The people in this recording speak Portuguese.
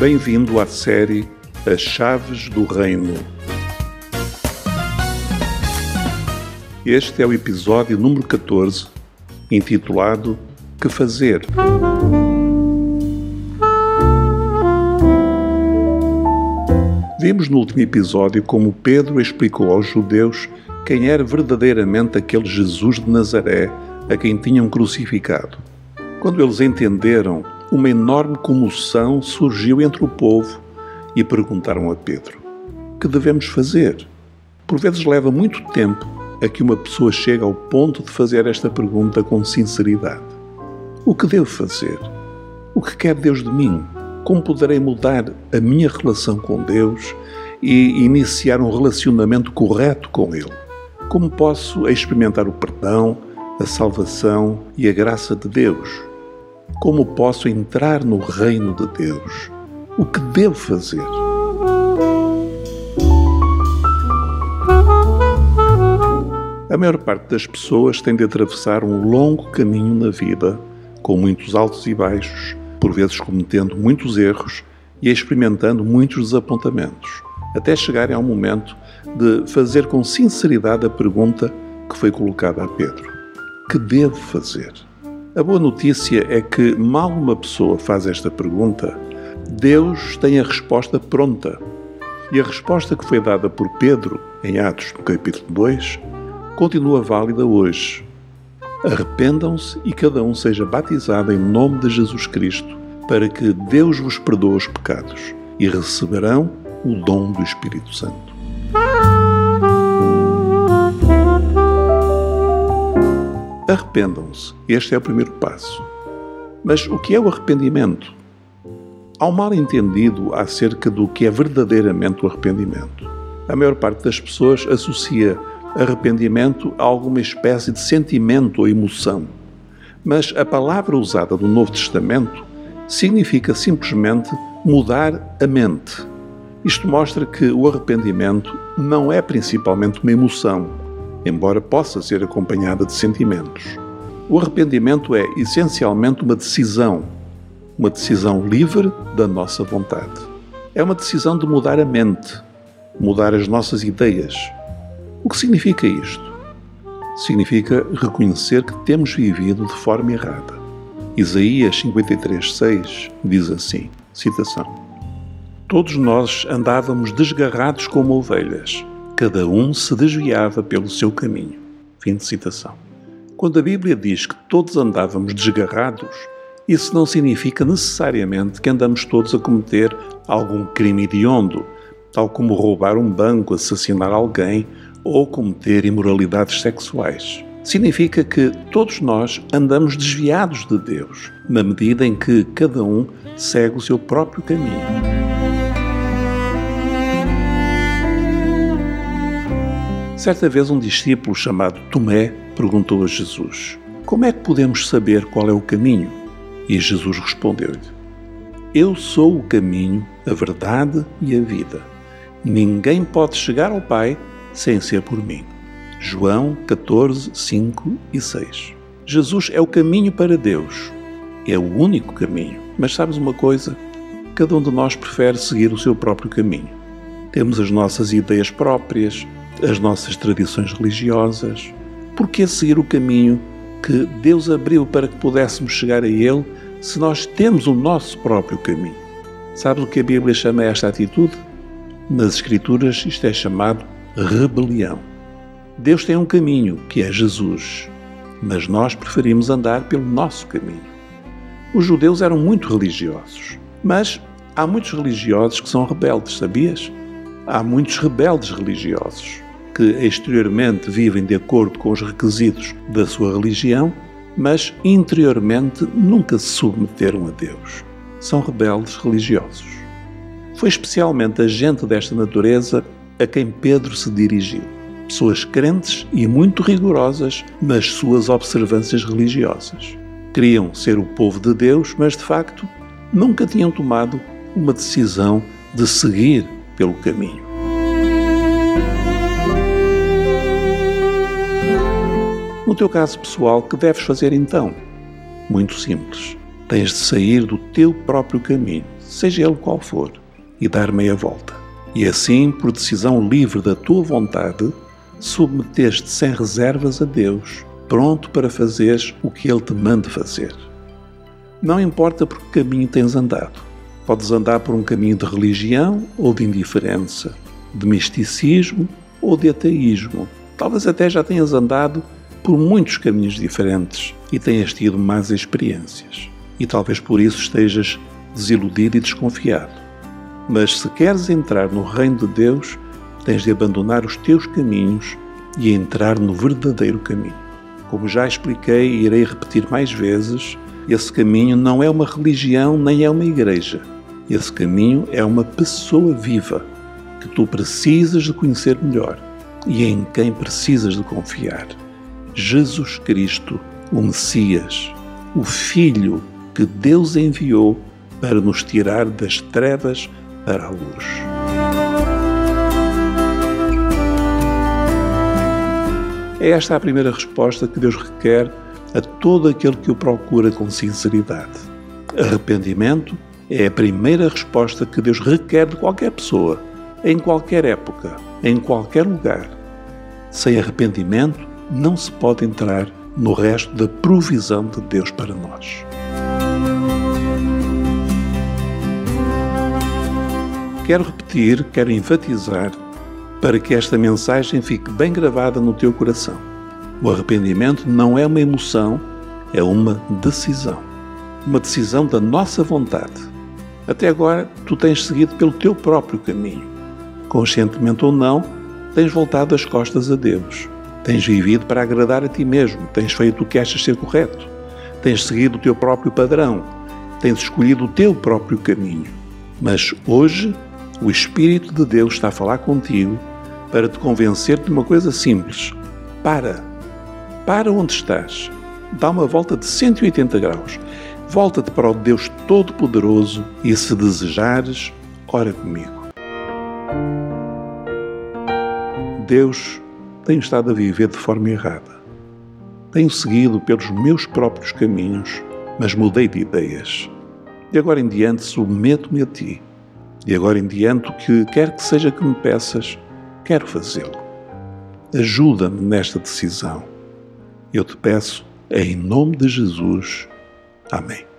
Bem-vindo à série As Chaves do Reino. Este é o episódio número 14, intitulado Que Fazer? Vimos no último episódio como Pedro explicou aos judeus quem era verdadeiramente aquele Jesus de Nazaré a quem tinham crucificado. Quando eles entenderam, uma enorme comoção surgiu entre o povo e perguntaram a Pedro: Que devemos fazer? Por vezes leva muito tempo a que uma pessoa chegue ao ponto de fazer esta pergunta com sinceridade: O que devo fazer? O que quer Deus de mim? Como poderei mudar a minha relação com Deus e iniciar um relacionamento correto com Ele? Como posso experimentar o perdão, a salvação e a graça de Deus? Como posso entrar no reino de Deus? O que devo fazer? A maior parte das pessoas tem de atravessar um longo caminho na vida, com muitos altos e baixos, por vezes cometendo muitos erros e experimentando muitos desapontamentos, até chegarem ao momento de fazer com sinceridade a pergunta que foi colocada a Pedro: Que devo fazer? A boa notícia é que, mal uma pessoa faz esta pergunta, Deus tem a resposta pronta. E a resposta que foi dada por Pedro, em Atos, no capítulo 2, continua válida hoje. Arrependam-se e cada um seja batizado em nome de Jesus Cristo, para que Deus vos perdoe os pecados e receberão o dom do Espírito Santo. Arrependam-se. Este é o primeiro passo. Mas o que é o arrependimento? Há um mal entendido acerca do que é verdadeiramente o arrependimento. A maior parte das pessoas associa arrependimento a alguma espécie de sentimento ou emoção. Mas a palavra usada no Novo Testamento significa simplesmente mudar a mente. Isto mostra que o arrependimento não é principalmente uma emoção, embora possa ser acompanhada de sentimentos. O arrependimento é essencialmente uma decisão, uma decisão livre da nossa vontade. É uma decisão de mudar a mente, mudar as nossas ideias. O que significa isto? Significa reconhecer que temos vivido de forma errada. Isaías 53:6 diz assim: citação: Todos nós andávamos desgarrados como ovelhas cada um se desviava pelo seu caminho. Fim de citação. Quando a Bíblia diz que todos andávamos desgarrados, isso não significa necessariamente que andamos todos a cometer algum crime hediondo, tal como roubar um banco, assassinar alguém ou cometer imoralidades sexuais. Significa que todos nós andamos desviados de Deus, na medida em que cada um segue o seu próprio caminho. Certa vez um discípulo chamado Tomé perguntou a Jesus: Como é que podemos saber qual é o caminho? E Jesus respondeu-lhe: Eu sou o caminho, a verdade e a vida. Ninguém pode chegar ao Pai sem ser por mim. João 14, 5 e 6. Jesus é o caminho para Deus. É o único caminho. Mas sabes uma coisa? Cada um de nós prefere seguir o seu próprio caminho. Temos as nossas ideias próprias, as nossas tradições religiosas? Por que seguir o caminho que Deus abriu para que pudéssemos chegar a Ele se nós temos o nosso próprio caminho? Sabes o que a Bíblia chama esta atitude? Nas Escrituras isto é chamado rebelião. Deus tem um caminho, que é Jesus, mas nós preferimos andar pelo nosso caminho. Os judeus eram muito religiosos, mas há muitos religiosos que são rebeldes, sabias? Há muitos rebeldes religiosos que exteriormente vivem de acordo com os requisitos da sua religião, mas interiormente nunca se submeteram a Deus. São rebeldes religiosos. Foi especialmente a gente desta natureza a quem Pedro se dirigiu. Pessoas crentes e muito rigorosas nas suas observâncias religiosas. Queriam ser o povo de Deus, mas de facto nunca tinham tomado uma decisão de seguir pelo caminho. No teu caso pessoal, que deves fazer então? Muito simples. Tens de sair do teu próprio caminho, seja ele qual for, e dar meia volta. E assim, por decisão livre da tua vontade, submeteste sem reservas a Deus, pronto para fazeres o que Ele te manda fazer. Não importa por que caminho tens andado. Podes andar por um caminho de religião ou de indiferença, de misticismo ou de ateísmo. Talvez até já tenhas andado por muitos caminhos diferentes e tenhas tido más experiências. E talvez por isso estejas desiludido e desconfiado. Mas se queres entrar no reino de Deus, tens de abandonar os teus caminhos e entrar no verdadeiro caminho. Como já expliquei e irei repetir mais vezes, esse caminho não é uma religião nem é uma igreja. Esse caminho é uma pessoa viva que tu precisas de conhecer melhor e em quem precisas de confiar. Jesus Cristo, o Messias, o Filho que Deus enviou para nos tirar das trevas para a luz. É esta a primeira resposta que Deus requer a todo aquele que o procura com sinceridade. Arrependimento é a primeira resposta que Deus requer de qualquer pessoa, em qualquer época, em qualquer lugar. Sem arrependimento, não se pode entrar no resto da provisão de Deus para nós. Quero repetir, quero enfatizar, para que esta mensagem fique bem gravada no teu coração. O arrependimento não é uma emoção, é uma decisão. Uma decisão da nossa vontade. Até agora, tu tens seguido pelo teu próprio caminho. Conscientemente ou não, tens voltado as costas a Deus Tens vivido para agradar a ti mesmo, tens feito o que achas ser correto, tens seguido o teu próprio padrão, tens escolhido o teu próprio caminho. Mas hoje, o Espírito de Deus está a falar contigo para te convencer de uma coisa simples. Para. Para onde estás. Dá uma volta de 180 graus. Volta-te para o Deus Todo-Poderoso e, se desejares, ora comigo. Deus tenho estado a viver de forma errada. Tenho seguido pelos meus próprios caminhos, mas mudei de ideias. De agora em diante submeto-me a ti. De agora em diante, o que quer que seja que me peças, quero fazê-lo. Ajuda-me nesta decisão. Eu te peço, em nome de Jesus. Amém.